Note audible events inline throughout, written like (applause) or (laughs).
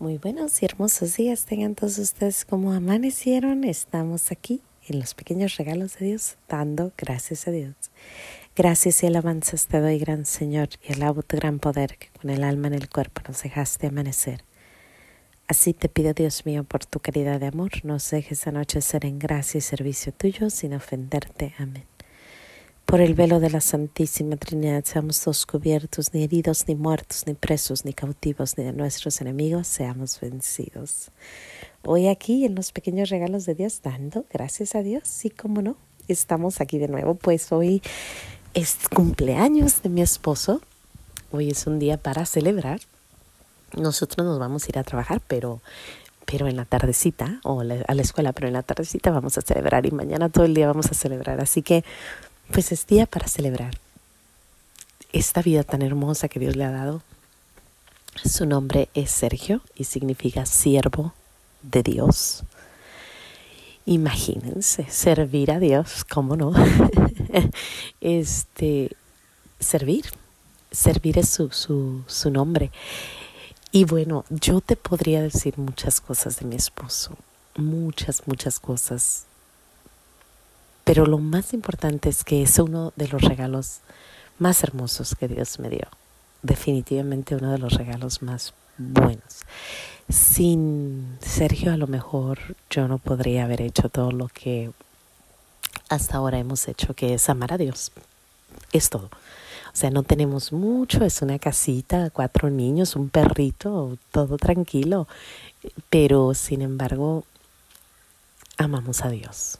Muy buenos y hermosos días tengan todos ustedes como amanecieron. Estamos aquí en los pequeños regalos de Dios, dando gracias a Dios. Gracias y alabanzas te doy, gran Señor, y alabo tu gran poder que con el alma en el cuerpo nos dejaste amanecer. Así te pido, Dios mío, por tu caridad de amor, nos dejes anochecer en gracia y servicio tuyo sin ofenderte. Amén. Por el velo de la Santísima Trinidad seamos todos cubiertos, ni heridos, ni muertos, ni presos, ni cautivos, ni de nuestros enemigos seamos vencidos. Hoy aquí en los pequeños regalos de Dios, dando gracias a Dios, sí, como no, estamos aquí de nuevo, pues hoy es cumpleaños de mi esposo, hoy es un día para celebrar. Nosotros nos vamos a ir a trabajar, pero pero en la tardecita, o a la escuela, pero en la tardecita vamos a celebrar y mañana todo el día vamos a celebrar. Así que pues es día para celebrar esta vida tan hermosa que Dios le ha dado. Su nombre es Sergio y significa siervo de Dios. Imagínense, servir a Dios, ¿cómo no? (laughs) este, servir, servir es su, su, su nombre. Y bueno, yo te podría decir muchas cosas de mi esposo, muchas, muchas cosas pero lo más importante es que es uno de los regalos más hermosos que Dios me dio. Definitivamente uno de los regalos más buenos. Sin Sergio a lo mejor yo no podría haber hecho todo lo que hasta ahora hemos hecho, que es amar a Dios. Es todo. O sea, no tenemos mucho, es una casita, cuatro niños, un perrito, todo tranquilo. Pero sin embargo, amamos a Dios.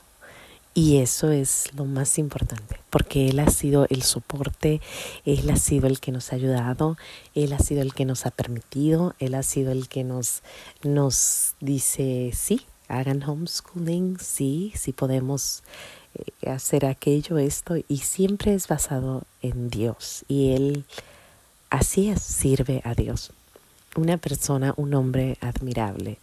Y eso es lo más importante, porque Él ha sido el soporte, Él ha sido el que nos ha ayudado, Él ha sido el que nos ha permitido, Él ha sido el que nos, nos dice, sí, hagan homeschooling, sí, sí podemos eh, hacer aquello, esto, y siempre es basado en Dios. Y Él así es, sirve a Dios. Una persona, un hombre admirable.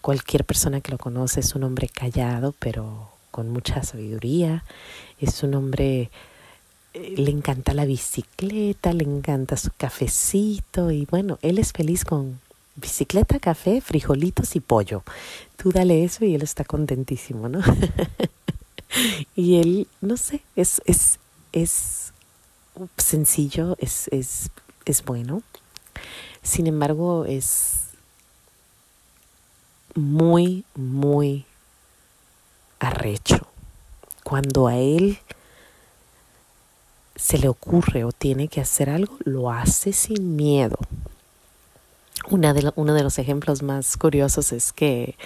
Cualquier persona que lo conoce es un hombre callado, pero con mucha sabiduría, es un hombre, eh, le encanta la bicicleta, le encanta su cafecito y bueno, él es feliz con bicicleta, café, frijolitos y pollo. Tú dale eso y él está contentísimo, ¿no? (laughs) y él, no sé, es, es, es sencillo, es, es, es bueno. Sin embargo, es muy, muy arrecho. Cuando a él se le ocurre o tiene que hacer algo, lo hace sin miedo. Una de uno de los ejemplos más curiosos es que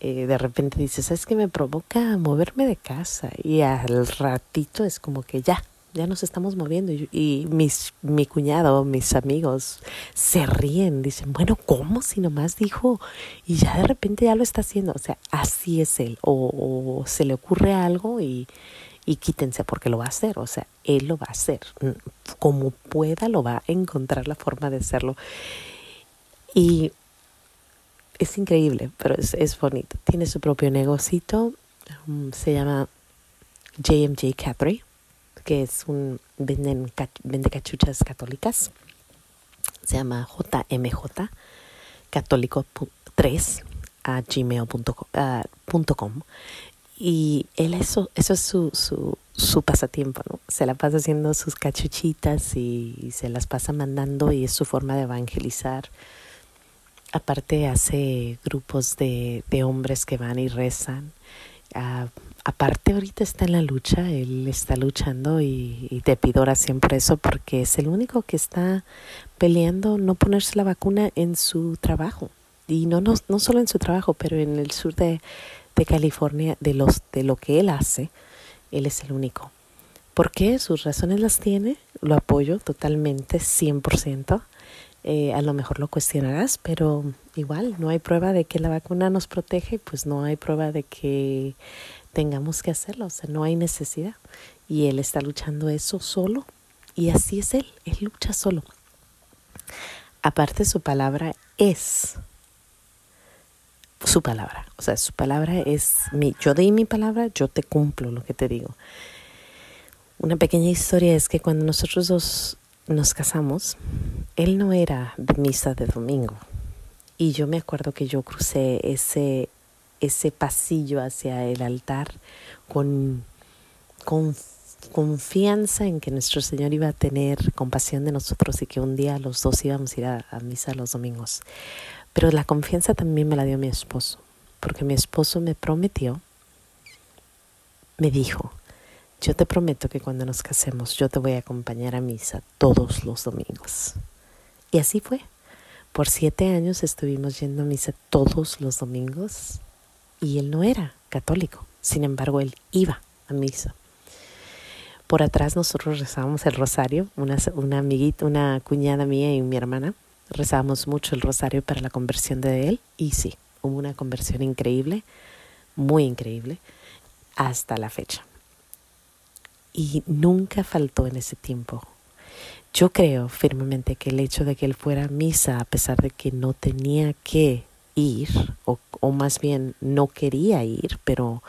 eh, de repente dices, es que me provoca moverme de casa y al ratito es como que ya, ya nos estamos moviendo y, mis, mi cuñado, mis amigos se ríen, dicen, bueno, ¿cómo si nomás dijo y ya de repente ya lo está haciendo? O sea, así es él, o, se le ocurre algo y, y quítense porque lo va a hacer, o sea, él lo va a hacer, como pueda lo va a encontrar la forma de hacerlo. Y es increíble, pero es, es bonito. Tiene su propio negocito, um, se llama JMJ Catherine que es un venden, vende cachuchas católicas. Se llama JMJ católico 3 a gmail.com y él eso eso es su, su, su pasatiempo, ¿no? Se la pasa haciendo sus cachuchitas y, se las pasa mandando y es su forma de evangelizar. Aparte hace grupos de, de hombres que van y rezan. Uh, aparte ahorita está en la lucha, él está luchando y, te pido oración por eso porque es el único que está peleando no ponerse la vacuna en su trabajo. Y no, no, no solo en su trabajo, pero en el sur de, de California, de, los, de lo que él hace, él es el único. ¿Por qué? Sus razones las tiene, lo apoyo totalmente, 100%. Eh, a lo mejor lo cuestionarás, pero igual no hay prueba de que la vacuna nos protege, pues no hay prueba de que tengamos que hacerlo, o sea, no hay necesidad. Y él está luchando eso solo, y así es él, él lucha solo. Aparte su palabra es su palabra, o sea, su palabra es mi, yo di mi palabra, yo te cumplo lo que te digo. Una pequeña historia es que cuando nosotros dos nos casamos, él no era de misa de domingo, Y yo me acuerdo que yo crucé ese, ese pasillo hacia el altar con, con confianza en que nuestro Señor iba a tener compasión de nosotros y que un día los dos íbamos a ir a misa los domingos. Pero la confianza también me la dio mi esposo, porque mi esposo me prometió, me dijo, yo te prometo que cuando nos casemos yo te voy a acompañar a misa todos los domingos. Y así fue. Por siete años estuvimos yendo a misa todos los domingos y él no era católico. Sin embargo, él iba a misa. Por atrás nosotros rezábamos el rosario, una, amiguita, una cuñada mía y mi hermana rezábamos mucho el rosario para la conversión de él y sí, hubo una conversión increíble, muy increíble, hasta la fecha. Y nunca faltó en ese tiempo yo creo firmemente que el hecho de que él fuera a misa, a pesar de que no tenía que ir, o, o más bien no quería ir, pero,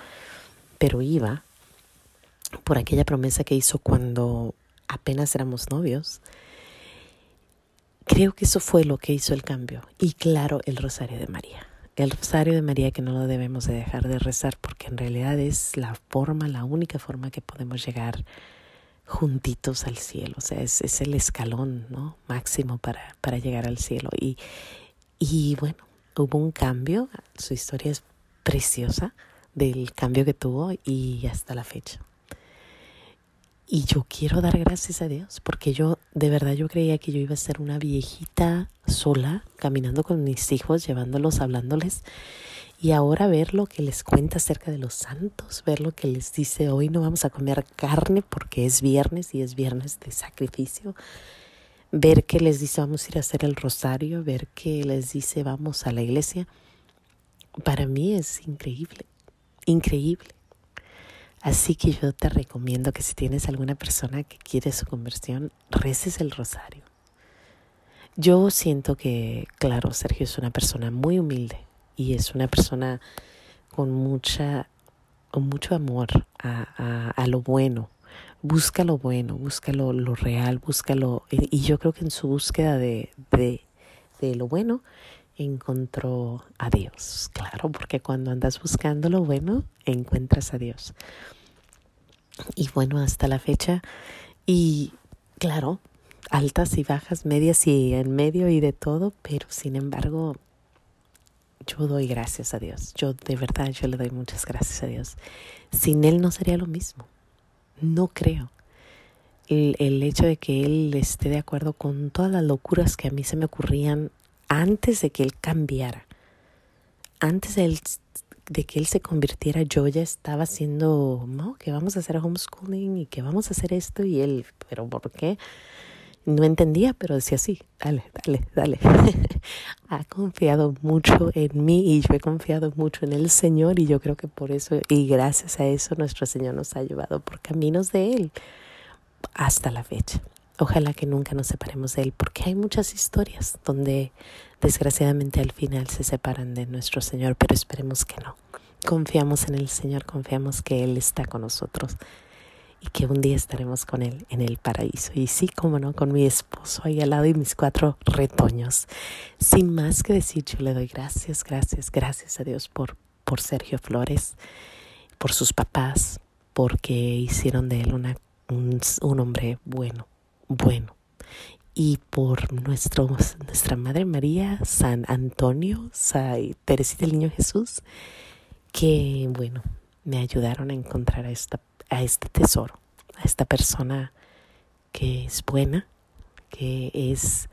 pero iba, por aquella promesa que hizo cuando apenas éramos novios, creo que eso fue lo que hizo el cambio. Y claro, el Rosario de María. El Rosario de María que no lo debemos de dejar de rezar porque en realidad es la forma, la única forma que podemos llegar juntitos al cielo, o sea, es, es el escalón ¿no? máximo para, para llegar al cielo. Y, y bueno, hubo un cambio, su historia es preciosa del cambio que tuvo y hasta la fecha. Y yo quiero dar gracias a Dios, porque yo de verdad yo creía que yo iba a ser una viejita sola, caminando con mis hijos, llevándolos, hablándoles, y ahora ver lo que les cuenta acerca de los santos, ver lo que les dice hoy no vamos a comer carne porque es viernes y es viernes de sacrificio, ver que les dice vamos a ir a hacer el rosario, ver que les dice vamos a la iglesia, para mí es increíble, increíble. Así que yo te recomiendo que si tienes alguna persona que quiere su conversión, reces el rosario. Yo siento que, claro, Sergio es una persona muy humilde, y es una persona con mucha mucho amor a, a, lo bueno. Busca lo bueno, busca lo, lo, real, búscalo. Y yo creo que en su búsqueda de, de, de lo bueno encontró a Dios. Claro, porque cuando andas buscando lo bueno, encuentras a Dios. Y bueno, hasta la fecha. Y claro, altas y bajas, medias y en medio y de todo, pero sin embargo yo doy gracias a Dios. Yo de verdad, yo le doy muchas gracias a Dios. Sin Él no sería lo mismo. No creo. El, hecho de que Él esté de acuerdo con todas las locuras que a mí se me ocurrían antes de que Él cambiara. Antes de, él, de que Él se convirtiera, yo ya estaba haciendo, no, que vamos a hacer homeschooling y que vamos a hacer esto y Él, pero ¿por qué? No entendía, pero decía sí, dale, dale, dale. (laughs) ha confiado mucho en mí y yo he confiado mucho en el Señor y yo creo que por eso y gracias a eso nuestro Señor nos ha llevado por caminos de Él hasta la fecha. Ojalá que nunca nos separemos de Él porque hay muchas historias donde desgraciadamente al final se separan de nuestro Señor, pero esperemos que no. Confiamos en el Señor, confiamos que Él está con nosotros y que un día estaremos con él en el paraíso. Y sí, como no, con mi esposo ahí al lado y mis cuatro retoños. Sin más que decir, yo le doy gracias, gracias, gracias a Dios por, por Sergio Flores, por sus papás, porque hicieron de él una, un, un hombre bueno, bueno. Y por nuestro, nuestra Madre María, San Antonio, San Teresita el Niño Jesús, que bueno, me ayudaron a encontrar a esta a este tesoro, a esta persona que es buena, que es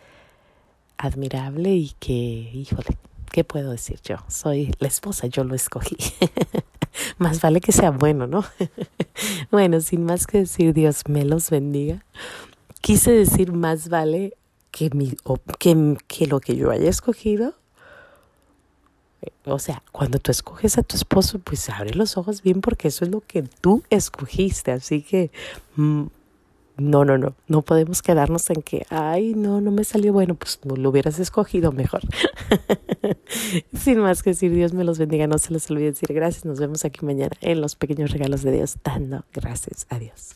admirable y que, híjole, ¿qué puedo decir yo? Soy la esposa, yo lo escogí. (laughs) más vale que sea bueno, ¿no? (laughs) bueno, sin más que decir, Dios me los bendiga. Quise decir más vale que, mi, que, que lo que yo haya escogido o sea, cuando tú escoges a tu esposo, pues abre los ojos bien porque eso es lo que tú escogiste. Así que, mm, no, no, no, no podemos quedarnos en que, ay, no, no me salió bueno, pues no lo hubieras escogido mejor. (laughs) Sin más que decir, Dios me los bendiga, no se les olvide decir gracias. Nos vemos aquí mañana en los pequeños regalos de Dios, dando gracias a Dios.